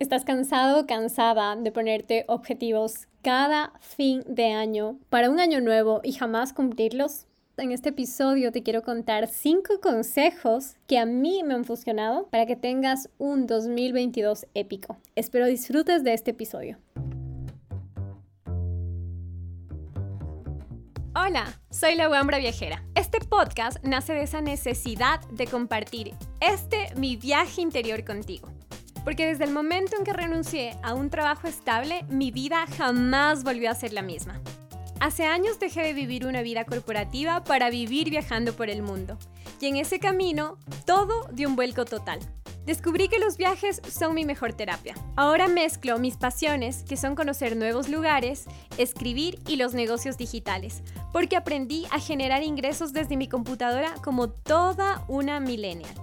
¿Estás cansado o cansada de ponerte objetivos cada fin de año para un año nuevo y jamás cumplirlos? En este episodio te quiero contar cinco consejos que a mí me han funcionado para que tengas un 2022 épico. Espero disfrutes de este episodio. Hola, soy la Wambra Viajera. Este podcast nace de esa necesidad de compartir este mi viaje interior contigo porque desde el momento en que renuncié a un trabajo estable, mi vida jamás volvió a ser la misma. Hace años dejé de vivir una vida corporativa para vivir viajando por el mundo. Y en ese camino, todo dio un vuelco total. Descubrí que los viajes son mi mejor terapia. Ahora mezclo mis pasiones, que son conocer nuevos lugares, escribir y los negocios digitales, porque aprendí a generar ingresos desde mi computadora como toda una millennial.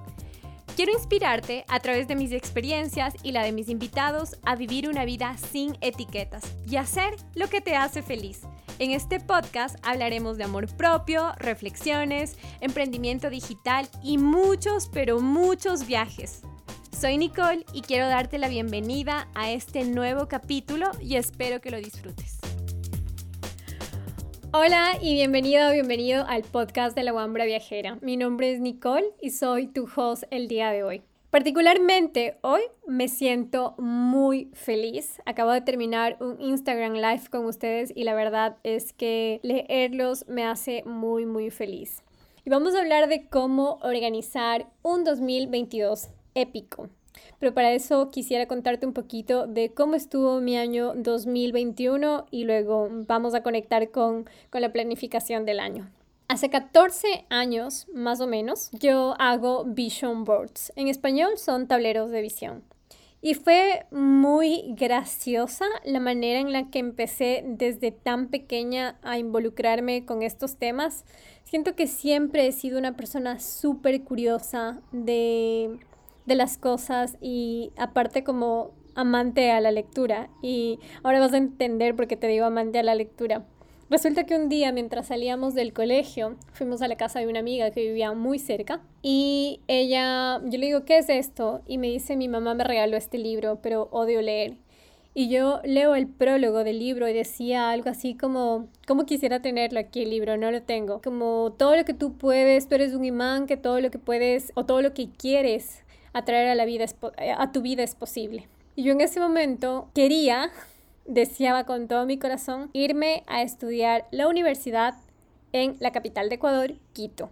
Quiero inspirarte a través de mis experiencias y la de mis invitados a vivir una vida sin etiquetas y hacer lo que te hace feliz. En este podcast hablaremos de amor propio, reflexiones, emprendimiento digital y muchos, pero muchos viajes. Soy Nicole y quiero darte la bienvenida a este nuevo capítulo y espero que lo disfrutes. Hola y bienvenido o bienvenido al podcast de la Wambra Viajera. Mi nombre es Nicole y soy tu host el día de hoy. Particularmente hoy me siento muy feliz. Acabo de terminar un Instagram Live con ustedes y la verdad es que leerlos me hace muy muy feliz. Y vamos a hablar de cómo organizar un 2022 épico. Pero para eso quisiera contarte un poquito de cómo estuvo mi año 2021 y luego vamos a conectar con, con la planificación del año. Hace 14 años, más o menos, yo hago vision boards. En español son tableros de visión. Y fue muy graciosa la manera en la que empecé desde tan pequeña a involucrarme con estos temas. Siento que siempre he sido una persona súper curiosa de de las cosas y aparte como amante a la lectura. Y ahora vas a entender por qué te digo amante a la lectura. Resulta que un día mientras salíamos del colegio, fuimos a la casa de una amiga que vivía muy cerca y ella, yo le digo, ¿qué es esto? Y me dice, mi mamá me regaló este libro, pero odio leer. Y yo leo el prólogo del libro y decía algo así como, ¿cómo quisiera tenerlo aquí el libro? No lo tengo. Como todo lo que tú puedes, tú eres un imán, que todo lo que puedes o todo lo que quieres atraer a, la vida eh, a tu vida es posible. Y yo en ese momento quería, deseaba con todo mi corazón, irme a estudiar la universidad en la capital de Ecuador, Quito.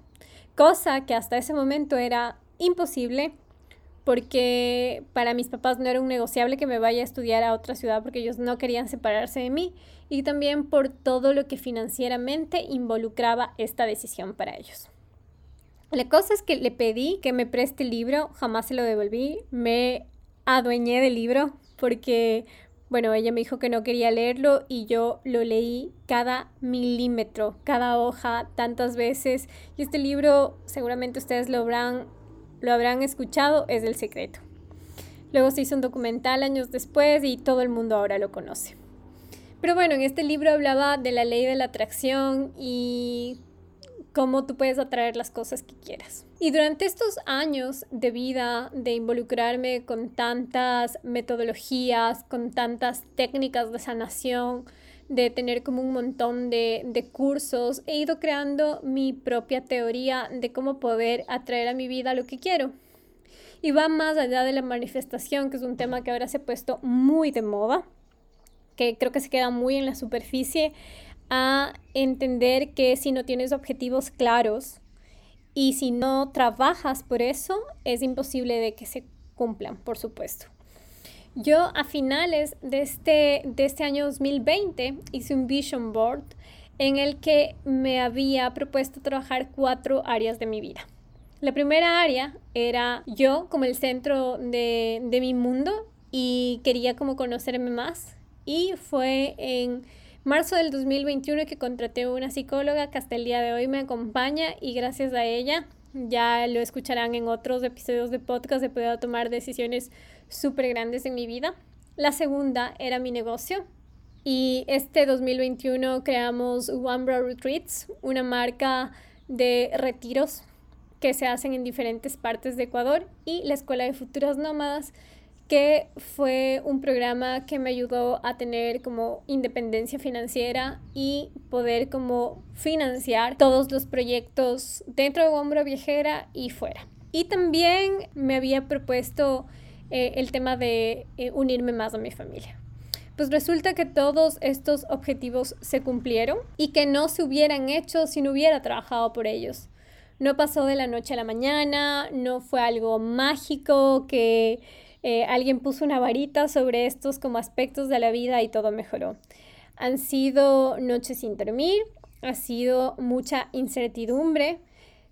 Cosa que hasta ese momento era imposible porque para mis papás no era un negociable que me vaya a estudiar a otra ciudad porque ellos no querían separarse de mí y también por todo lo que financieramente involucraba esta decisión para ellos. La cosa es que le pedí que me preste el libro, jamás se lo devolví, me adueñé del libro porque, bueno, ella me dijo que no quería leerlo y yo lo leí cada milímetro, cada hoja, tantas veces. Y este libro, seguramente ustedes lo habrán, lo habrán escuchado, es El Secreto. Luego se hizo un documental años después y todo el mundo ahora lo conoce. Pero bueno, en este libro hablaba de la ley de la atracción y cómo tú puedes atraer las cosas que quieras. Y durante estos años de vida, de involucrarme con tantas metodologías, con tantas técnicas de sanación, de tener como un montón de, de, cursos, he ido creando mi propia teoría de cómo poder atraer a mi vida lo que quiero. Y va más allá de la manifestación, que es un tema que ahora se ha puesto muy de moda, que creo que se queda muy en la superficie a entender que si no tienes objetivos claros y si no trabajas por eso, es imposible de que se cumplan, por supuesto. Yo a finales de este, de este año 2020 hice un vision board en el que me había propuesto trabajar cuatro áreas de mi vida. La primera área era yo como el centro de, de mi mundo y quería como conocerme más y fue en marzo del 2021 que contraté una psicóloga que hasta el día de hoy me acompaña y gracias a ella ya lo escucharán en otros episodios de podcast, he podido tomar decisiones súper grandes en mi vida. La segunda era mi negocio. Y este 2021 creamos One Retreats, una marca de retiros que se hacen en diferentes partes de Ecuador y la Escuela de Futuras Nómadas que fue un programa que me ayudó a tener como independencia financiera y poder como financiar todos los proyectos dentro de Hombro Viajera y fuera. Y también me había propuesto eh, el tema de eh, unirme más a mi familia. Pues resulta que todos estos objetivos se cumplieron y que no se hubieran hecho si no hubiera trabajado por ellos. No pasó de la noche a la mañana, no fue algo mágico que eh, alguien puso una varita sobre estos como aspectos de la vida y todo mejoró. Han sido noches sin dormir, ha sido mucha incertidumbre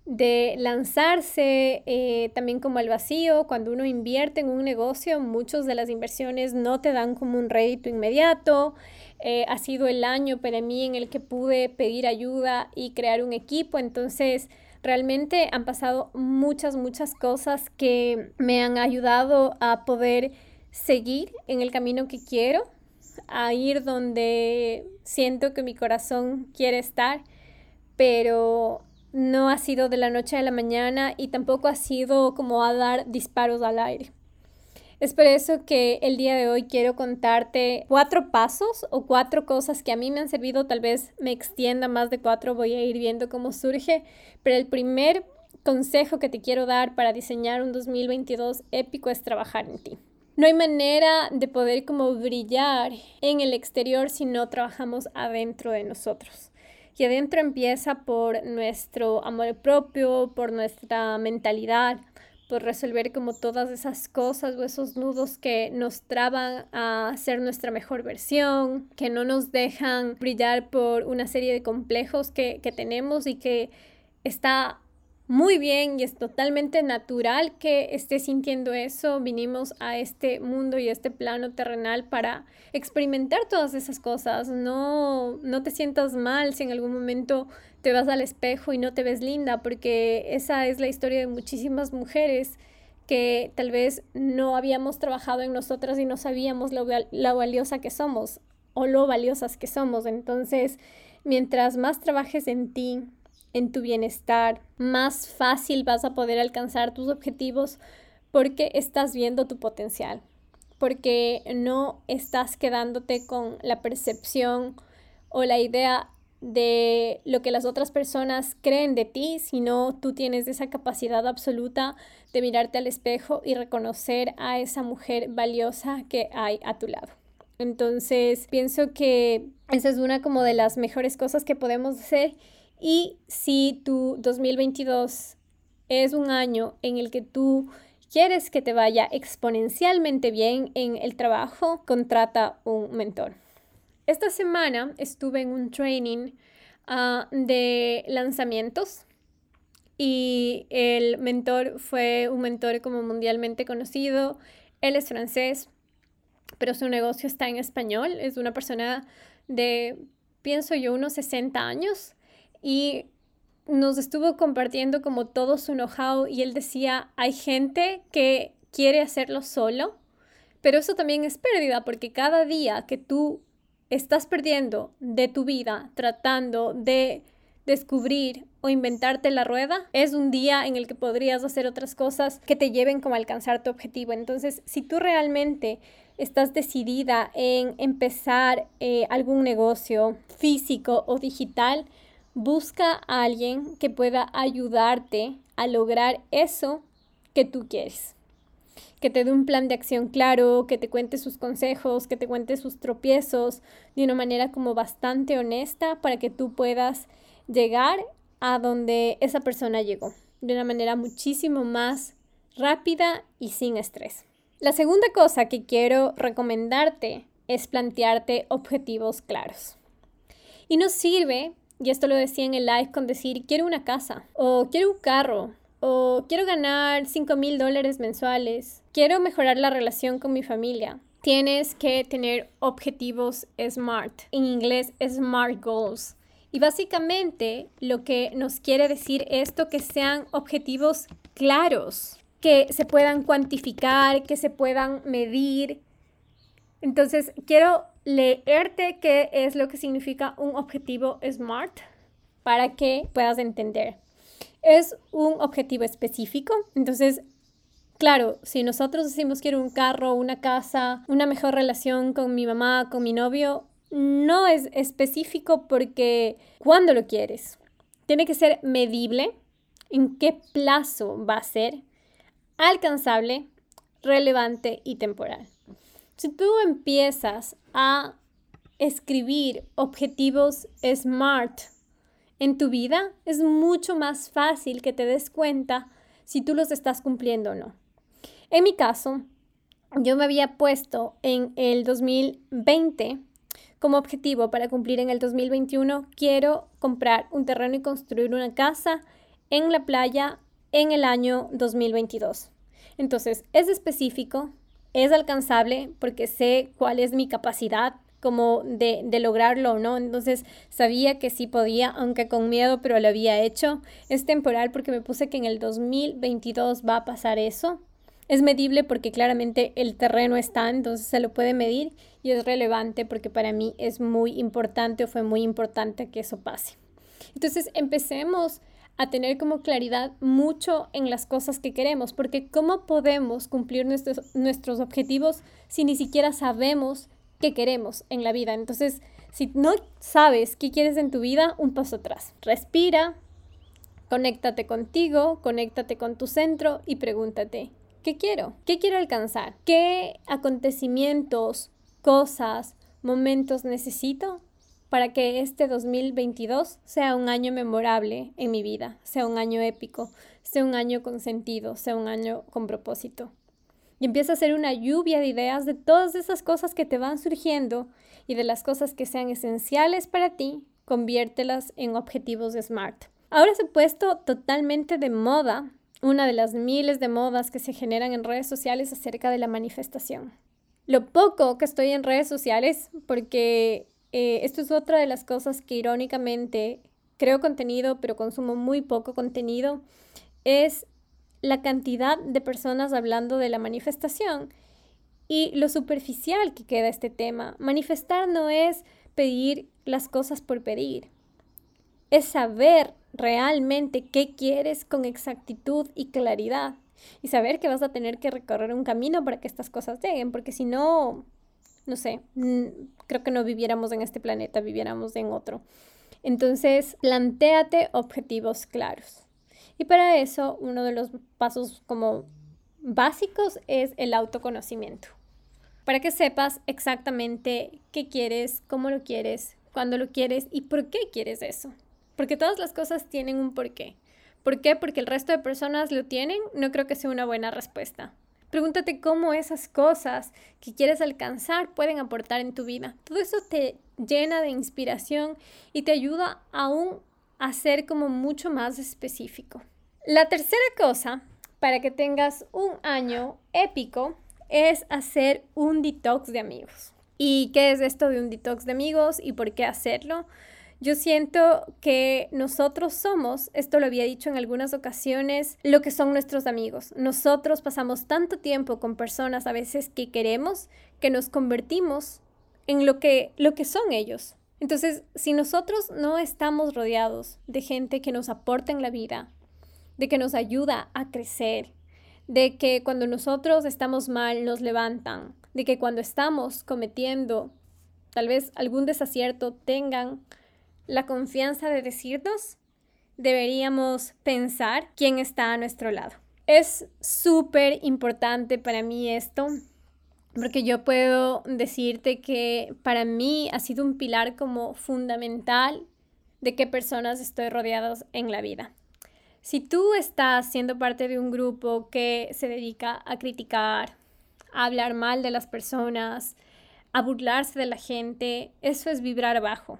de lanzarse eh, también como al vacío. Cuando uno invierte en un negocio, muchas de las inversiones no te dan como un rédito inmediato. Eh, ha sido el año para mí en el que pude pedir ayuda y crear un equipo. Entonces, Realmente han pasado muchas, muchas cosas que me han ayudado a poder seguir en el camino que quiero, a ir donde siento que mi corazón quiere estar, pero no ha sido de la noche a la mañana y tampoco ha sido como a dar disparos al aire. Es por eso que el día de hoy quiero contarte cuatro pasos o cuatro cosas que a mí me han servido. Tal vez me extienda más de cuatro, voy a ir viendo cómo surge. Pero el primer consejo que te quiero dar para diseñar un 2022 épico es trabajar en ti. No hay manera de poder como brillar en el exterior si no trabajamos adentro de nosotros. Y adentro empieza por nuestro amor propio, por nuestra mentalidad, por resolver como todas esas cosas o esos nudos que nos traban a ser nuestra mejor versión, que no nos dejan brillar por una serie de complejos que, que tenemos y que está muy bien y es totalmente natural que estés sintiendo eso. Vinimos a este mundo y a este plano terrenal para experimentar todas esas cosas. No, no te sientas mal si en algún momento te vas al espejo y no te ves linda, porque esa es la historia de muchísimas mujeres que tal vez no habíamos trabajado en nosotras y no sabíamos lo, lo valiosa que somos o lo valiosas que somos. Entonces, mientras más trabajes en ti, en tu bienestar, más fácil vas a poder alcanzar tus objetivos porque estás viendo tu potencial, porque no estás quedándote con la percepción o la idea de lo que las otras personas creen de ti, sino tú tienes esa capacidad absoluta de mirarte al espejo y reconocer a esa mujer valiosa que hay a tu lado. Entonces, pienso que esa es una como de las mejores cosas que podemos hacer y si tu 2022 es un año en el que tú quieres que te vaya exponencialmente bien en el trabajo, contrata un mentor. Esta semana estuve en un training ah, de lanzamientos y el mentor fue un mentor como mundialmente conocido. Él es francés, pero su negocio está en español. Es una persona de, pienso yo, unos 60 años y nos estuvo compartiendo como todo su know-how y él decía, hay gente que quiere hacerlo solo, pero eso también es pérdida porque cada día que tú estás perdiendo de tu vida tratando de descubrir o inventarte la rueda, es un día en el que podrías hacer otras cosas que te lleven como a alcanzar tu objetivo. Entonces, si tú realmente estás decidida en empezar eh, algún negocio físico o digital, Busca a alguien que pueda ayudarte a lograr eso que tú quieres. Que te dé un plan de acción claro, que te cuente sus consejos, que te cuente sus tropiezos de una manera como bastante honesta para que tú puedas llegar a donde esa persona llegó, de una manera muchísimo más rápida y sin estrés. La segunda cosa que quiero recomendarte es plantearte objetivos claros. Y no sirve y esto lo decía en el live con decir, quiero una casa, o quiero un carro, o quiero ganar 5 mil dólares mensuales, quiero mejorar la relación con mi familia. Tienes que tener objetivos SMART, en inglés SMART Goals. Y básicamente lo que nos quiere decir esto que sean objetivos claros, que se puedan cuantificar, que se puedan medir. Entonces, quiero leerte qué es lo que significa un objetivo SMART para que puedas entender. Es un objetivo específico, entonces Claro, si nosotros decimos quiero un carro, una casa, una mejor relación con mi mamá, con mi novio, no es específico porque ¿cuándo lo quieres? Tiene que ser medible, en qué plazo va a ser, alcanzable, relevante y temporal. Si tú empiezas a escribir objetivos SMART en tu vida, es mucho más fácil que te des cuenta si tú los estás cumpliendo o no. En mi caso, yo me había puesto en el 2020 como objetivo para cumplir en el 2021, quiero comprar un terreno y construir una casa en la playa en el año 2022. Entonces, es específico, es alcanzable porque sé cuál es mi capacidad como de, de lograrlo no. Entonces sabía que sí podía, aunque con miedo, pero lo había hecho. Es temporal porque me puse que en el 2022 va a pasar eso. Es medible porque claramente el terreno está, entonces se lo puede medir y es relevante porque para mí es muy importante o fue muy importante que eso pase. Entonces empecemos a tener como claridad mucho en las cosas que queremos, porque ¿cómo podemos cumplir nuestros, nuestros objetivos si ni siquiera sabemos qué queremos en la vida. Entonces, si no sabes qué quieres en tu vida, un paso atrás. Respira, conéctate contigo, conéctate con tu centro y pregúntate, ¿qué quiero? ¿Qué quiero alcanzar? ¿Qué acontecimientos, cosas, momentos necesito para que este 2022 sea un año memorable en mi vida, sea un año épico, sea un año con sentido, sea un año con propósito? y empieza a ser una lluvia de ideas de todas esas cosas que te van surgiendo y de las cosas que sean esenciales para ti, conviértelas en objetivos de SMART. Ahora se ha puesto totalmente de moda una de las miles de modas que se generan en redes sociales acerca de la manifestación. Lo poco que estoy en redes sociales, porque eh, esto es otra de las cosas que irónicamente creo contenido, pero consumo muy poco contenido, es la cantidad de personas hablando de la manifestación y lo superficial que queda este tema. Manifestar no es pedir las cosas por pedir, es saber realmente qué quieres con exactitud y claridad y saber que vas a tener que recorrer un camino para que estas cosas lleguen, porque si no, no sé, creo que no viviéramos en este planeta, viviéramos en otro. Entonces, plantéate objetivos claros. Y para eso, uno de los pasos como básicos es el autoconocimiento. Para que sepas exactamente qué quieres, cómo lo quieres, cuándo lo quieres y por qué quieres eso. Porque todas las cosas tienen un porqué. ¿Por qué? Porque el resto de personas lo tienen, no creo que sea una buena respuesta. Pregúntate cómo esas cosas que quieres alcanzar pueden aportar en tu vida. Todo eso te llena de inspiración y te ayuda aún a ser como mucho más específico. La tercera cosa para que tengas un año épico es hacer un detox de amigos. ¿Y qué es esto de un detox de amigos y por qué hacerlo? Yo siento que nosotros somos, esto lo había dicho en algunas ocasiones, lo que son nuestros amigos. Nosotros pasamos tanto tiempo con personas a veces que queremos que nos convertimos en lo que, lo que son ellos. Entonces, si nosotros no estamos rodeados de gente que nos aporta en la vida, de que nos ayuda a crecer, de que cuando nosotros estamos mal nos levantan, de que cuando estamos cometiendo tal vez algún desacierto tengan la confianza de decirnos, deberíamos pensar quién está a nuestro lado. Es súper importante para mí esto, porque yo puedo decirte que para mí ha sido un pilar como fundamental de qué personas estoy rodeados en la vida. Si tú estás siendo parte de un grupo que se dedica a criticar, a hablar mal de las personas, a burlarse de la gente, eso es vibrar bajo.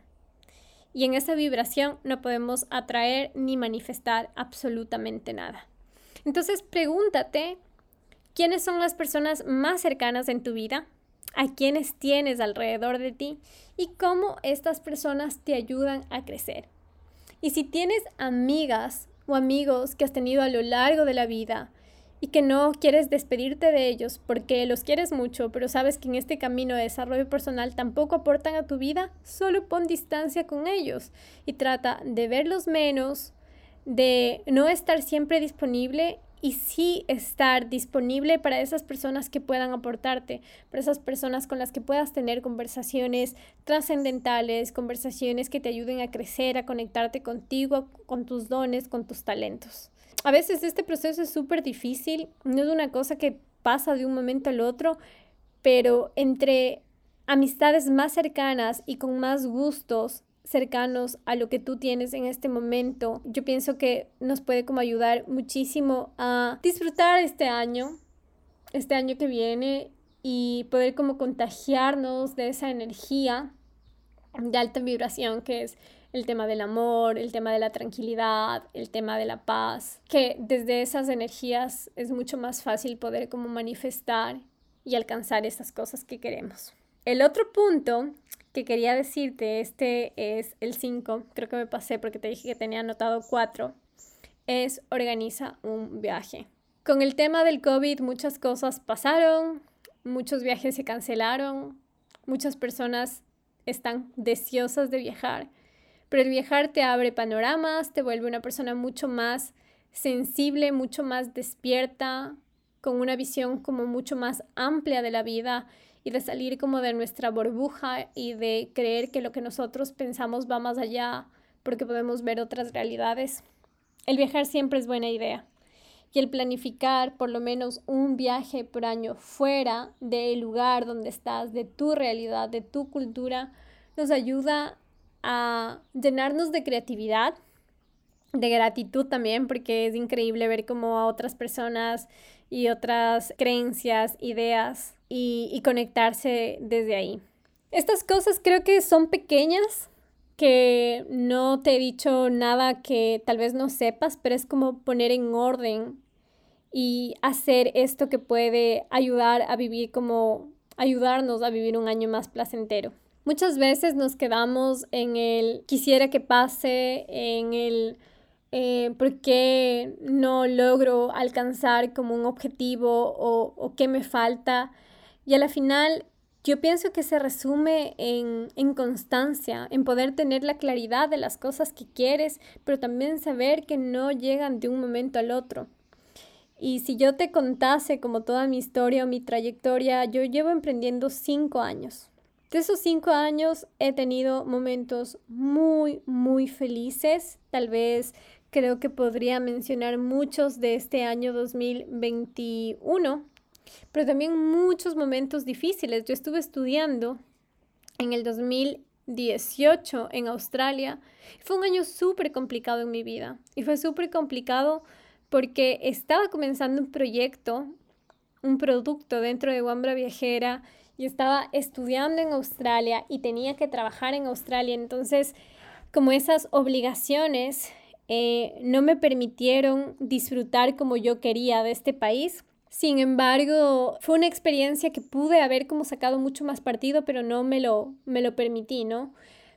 Y en esa vibración no podemos atraer ni manifestar absolutamente nada. Entonces pregúntate quiénes son las personas más cercanas en tu vida, a quiénes tienes alrededor de ti y cómo estas personas te ayudan a crecer. Y si tienes amigas o amigos que has tenido a lo largo de la vida y que no quieres despedirte de ellos porque los quieres mucho, pero sabes que en este camino de desarrollo personal tampoco aportan a tu vida, solo pon distancia con ellos y trata de verlos menos, de no estar siempre disponible y sí estar disponible para esas personas que puedan aportarte, para esas personas con las que puedas tener conversaciones trascendentales, conversaciones que te ayuden a crecer, a conectarte contigo, con tus dones, con tus talentos. A veces este proceso es súper difícil, no es una cosa que pasa de un momento al otro, pero entre amistades más cercanas y con más gustos cercanos a lo que tú tienes en este momento, yo pienso que nos puede como ayudar muchísimo a disfrutar este año, este año que viene y poder como contagiarnos de esa energía de alta vibración que es el tema del amor, el tema de la tranquilidad, el tema de la paz, que desde esas energías es mucho más fácil poder como manifestar y alcanzar esas cosas que queremos. El otro punto que quería decirte, este es el 5, creo que me pasé porque te dije que tenía anotado 4, es organiza un viaje. Con el tema del COVID muchas cosas pasaron, muchos viajes se cancelaron, muchas personas están deseosas de viajar, pero el viajar te abre panoramas, te vuelve una persona mucho más sensible, mucho más despierta, con una visión como mucho más amplia de la vida y de salir como de nuestra burbuja y de creer que lo que nosotros pensamos va más allá porque podemos ver otras realidades. El viajar siempre es buena idea y el planificar por lo menos un viaje por año fuera del lugar donde estás, de tu realidad, de tu cultura, nos ayuda a llenarnos de creatividad, de gratitud también, porque es increíble ver cómo a otras personas y otras creencias, ideas y, conectarse desde ahí. Estas cosas creo que son pequeñas, que no te he dicho nada que tal vez no sepas, pero es como poner en orden y hacer esto que puede ayudar a vivir como ayudarnos a vivir un año más placentero. Muchas veces nos quedamos en el quisiera que pase, en el eh, por qué no logro alcanzar como un objetivo o, o qué me falta. Y a la final yo pienso que se resume en, en, constancia, en poder tener la claridad de las cosas que quieres, pero también saber que no llegan de un momento al otro. Y si yo te contase como toda mi historia o mi trayectoria, yo llevo emprendiendo cinco años. De esos cinco años he tenido momentos muy, muy felices, tal vez creo que podría mencionar muchos de este año 2021, pero también muchos momentos difíciles. Yo estuve estudiando en el 2018 en Australia. Fue un año súper complicado en mi vida y fue súper complicado porque estaba comenzando un proyecto, un producto dentro de Wambra Viajera y estaba estudiando en Australia y tenía que trabajar en Australia. Entonces, como esas obligaciones eh, no me permitieron disfrutar como yo quería de este país. Sin embargo, fue una experiencia que pude haber como sacado mucho más partido, pero no me lo, me lo permití, ¿no?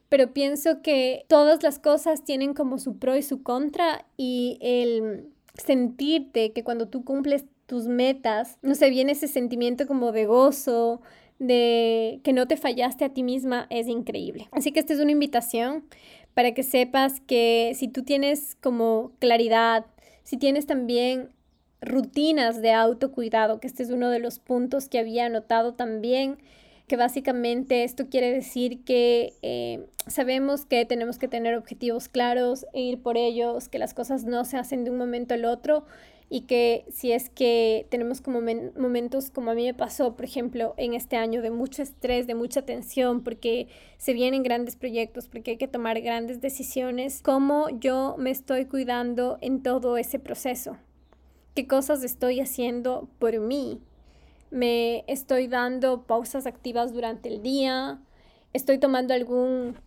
Pero pienso que todas las cosas tienen como su pro y su contra y el sentirte que cuando tú cumples tus metas, no sé, viene ese sentimiento como de gozo, de que no te fallaste a ti misma, es increíble. Así que esta es una invitación para que sepas que si tú tienes como claridad, si tienes también rutinas de autocuidado, que este es uno de los puntos que había anotado también, que básicamente esto quiere decir que eh, sabemos que tenemos que tener objetivos claros e ir por ellos, que las cosas no se hacen de un momento al otro y que si es que tenemos como momentos como a mí me pasó, por ejemplo, en este año de mucho estrés, de mucha tensión, porque se vienen grandes proyectos, porque hay que tomar grandes decisiones, cómo yo me estoy cuidando en todo ese proceso, qué cosas estoy haciendo por mí, me estoy dando pausas activas durante el día, estoy tomando algún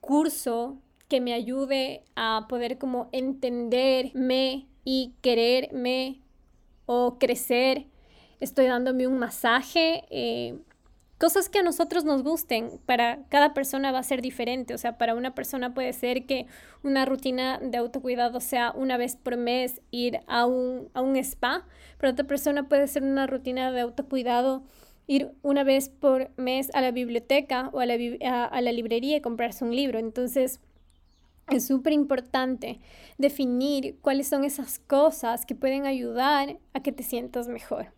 curso que me ayude a poder como entenderme y quererme o crecer. Estoy dándome un masaje. Eh, cosas que a nosotros nos gusten. Para cada persona va a ser diferente. O sea, para una persona puede ser que una rutina de autocuidado sea una vez por mes ir a un, a un spa. Para otra persona puede ser una rutina de autocuidado ir una vez por mes a la biblioteca o a la, a la librería y comprarse un libro. Entonces, es súper importante definir cuáles son esas cosas que pueden ayudar a que te sientas mejor.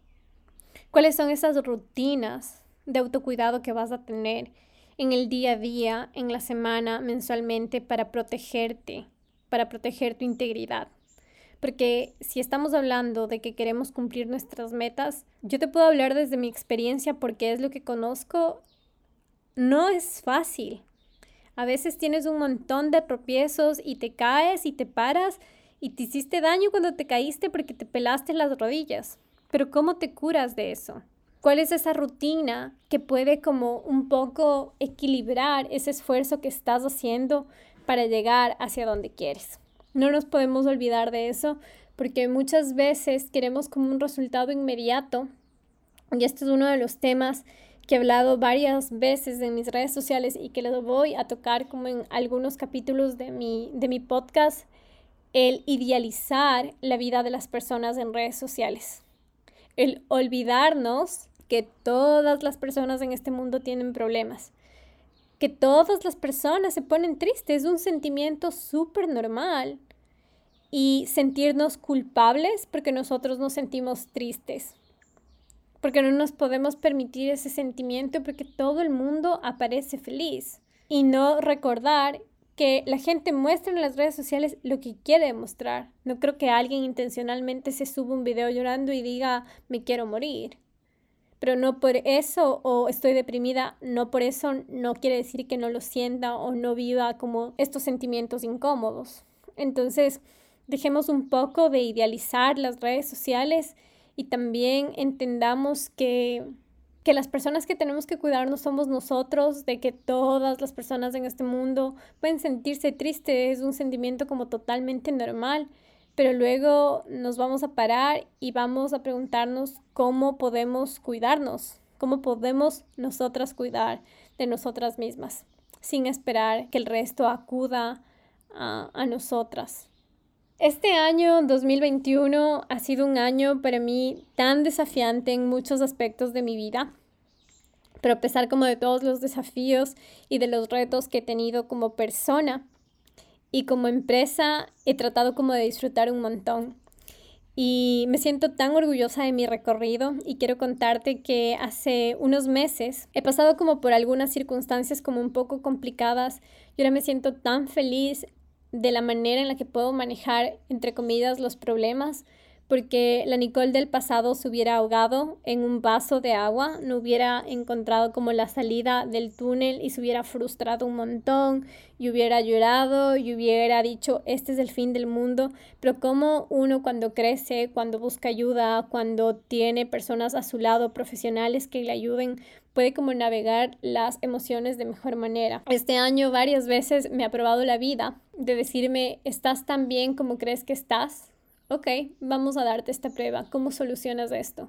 ¿Cuáles son esas rutinas de autocuidado que vas a tener en el día a día, en la semana, mensualmente para protegerte, para proteger tu integridad? Porque si estamos hablando de que queremos cumplir nuestras metas, yo te puedo hablar desde mi experiencia porque es lo que conozco. No es fácil. A veces tienes un montón de tropiezos y te caes y te paras y te hiciste daño cuando te caíste porque te pelaste las rodillas. Pero ¿cómo te curas de eso? ¿Cuál es esa rutina que puede como un poco equilibrar ese esfuerzo que estás haciendo para llegar hacia donde quieres? No nos podemos olvidar de eso porque muchas veces queremos como un resultado inmediato y este es uno de los temas que he hablado varias veces en mis redes sociales y que les voy a tocar como en algunos capítulos de mi, de mi podcast, el idealizar la vida de las personas en redes sociales. El olvidarnos que todas las personas en este mundo tienen problemas, que todas las personas se ponen tristes, es un sentimiento súper normal. Y sentirnos culpables porque nosotros nos sentimos tristes, porque no nos podemos permitir ese sentimiento porque todo el mundo aparece feliz. Y no recordar que la gente muestra en las redes sociales lo que quiere mostrar. No creo que alguien intencionalmente se suba un video llorando y diga me quiero morir. Pero no por eso o estoy deprimida, no por eso no quiere decir que no lo sienta o no viva como estos sentimientos incómodos. Entonces, dejemos un poco de idealizar las redes sociales y también entendamos que que las personas que tenemos que cuidarnos somos nosotros, de que todas las personas en este mundo pueden sentirse tristes, es un sentimiento como totalmente normal, pero luego nos vamos a parar y vamos a preguntarnos cómo podemos cuidarnos, cómo podemos nosotras cuidar de nosotras mismas, sin esperar que el resto acuda a, a nosotras. Este año 2021 ha sido un año para mí tan desafiante en muchos aspectos de mi vida, pero a pesar como de todos los desafíos y de los retos que he tenido como persona y como empresa, he tratado como de disfrutar un montón. Y me siento tan orgullosa de mi recorrido y quiero contarte que hace unos meses he pasado como por algunas circunstancias como un poco complicadas y ahora me siento tan feliz de la manera en la que puedo manejar, entre comillas, los problemas, porque la Nicole del pasado se hubiera ahogado en un vaso de agua, no hubiera encontrado como la salida del túnel y se hubiera frustrado un montón y hubiera llorado y hubiera dicho, este es el fin del mundo, pero como uno cuando crece, cuando busca ayuda, cuando tiene personas a su lado, profesionales que le ayuden, puede como navegar las emociones de mejor manera. Este año varias veces me ha probado la vida de decirme, ¿estás tan bien como crees que estás? ok, vamos a darte esta prueba, ¿cómo solucionas esto?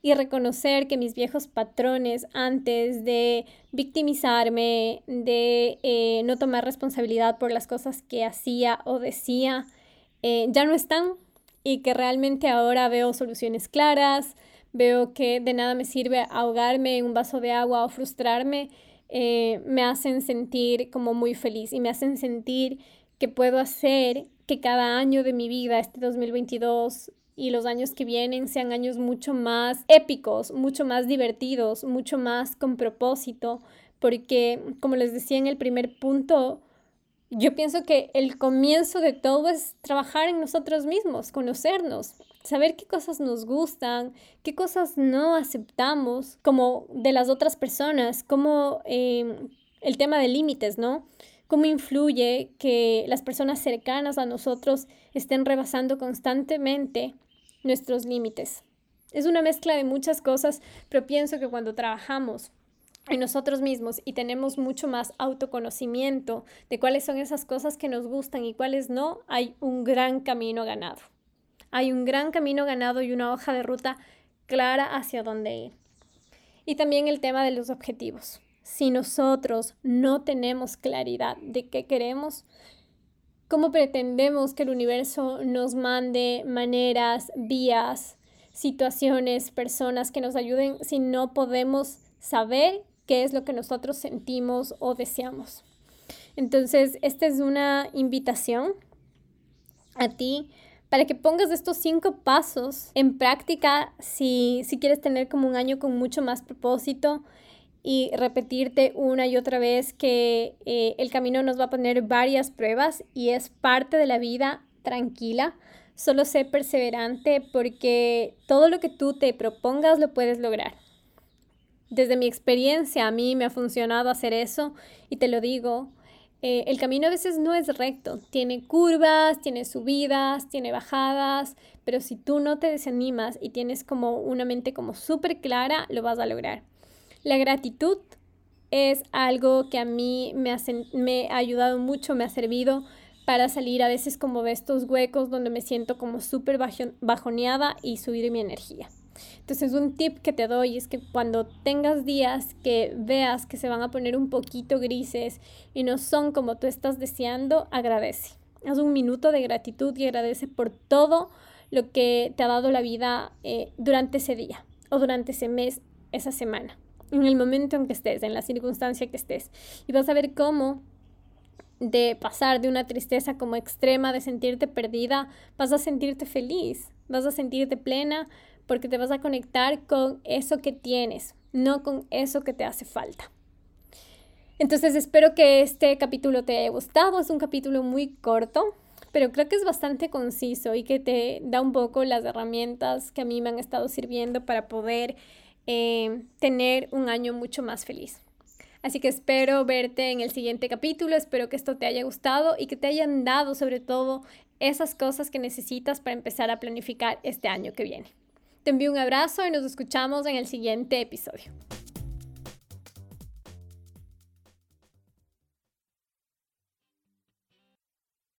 Y reconocer que mis viejos patrones antes de victimizarme, de eh, no tomar responsabilidad por las cosas que hacía o decía, eh, ya no están y que realmente ahora veo soluciones claras, veo que de nada me sirve ahogarme en un vaso de agua o frustrarme, eh, me hacen sentir como muy feliz y me hacen sentir que puedo hacer que cada año de mi vida, este 2022 y los años que vienen, sean años mucho más épicos, mucho más divertidos, mucho más con propósito, porque como les decía en el primer punto, yo pienso que el comienzo de todo es trabajar en nosotros mismos, conocernos, saber qué cosas nos gustan, qué cosas no aceptamos, como de las otras personas, como eh, el tema de límites, ¿no? cómo influye que las personas cercanas a nosotros estén rebasando constantemente nuestros límites. Es una mezcla de muchas cosas, pero pienso que cuando trabajamos en nosotros mismos y tenemos mucho más autoconocimiento de cuáles son esas cosas que nos gustan y cuáles no, hay un gran camino ganado. Hay un gran camino ganado y una hoja de ruta clara hacia dónde ir. Y también el tema de los objetivos si nosotros no tenemos claridad de qué queremos, ¿cómo pretendemos que el universo nos mande maneras, vías, situaciones, personas que nos ayuden si no podemos saber qué es lo que nosotros sentimos o deseamos? Entonces, esta es una invitación a ti para que pongas estos cinco pasos en práctica si, si quieres tener como un año con mucho más propósito y repetirte una y otra vez que eh, el camino nos va a poner varias pruebas y es parte de la vida tranquila. Solo sé perseverante porque todo lo que tú te propongas lo puedes lograr. Desde mi experiencia a mí me ha funcionado hacer eso y te lo digo, eh, el camino a veces no es recto, tiene curvas, tiene subidas, tiene bajadas, pero si tú no te desanimas y tienes como una mente como súper clara, lo vas a lograr. La gratitud es algo que a mí me, me ha ayudado mucho, me ha servido para salir a veces como de estos huecos donde me siento como súper bajoneada y subir mi energía. Entonces un tip que te doy es que cuando tengas días que veas que se van a poner un poquito grises y no son como tú estás deseando, agradece. Haz un minuto de gratitud y agradece por todo lo que te ha dado la vida eh, durante ese día o durante ese mes, esa semana, en el momento en que estés, en la circunstancia que estés. Y vas a ver cómo de pasar de una tristeza como extrema, de sentirte perdida, vas a sentirte feliz, vas a sentirte plena, porque te vas a conectar con eso que tienes, no con eso que te hace falta. Entonces espero que este capítulo te haya gustado. Es un capítulo muy corto, pero creo que es bastante conciso y que te da un poco las herramientas que a mí me han estado sirviendo para poder eh, tener un año mucho más feliz. Así que espero verte en el siguiente capítulo, espero que esto te haya gustado y que te hayan dado sobre todo esas cosas que necesitas para empezar a planificar este año que viene. Te envío un abrazo y nos escuchamos en el siguiente episodio.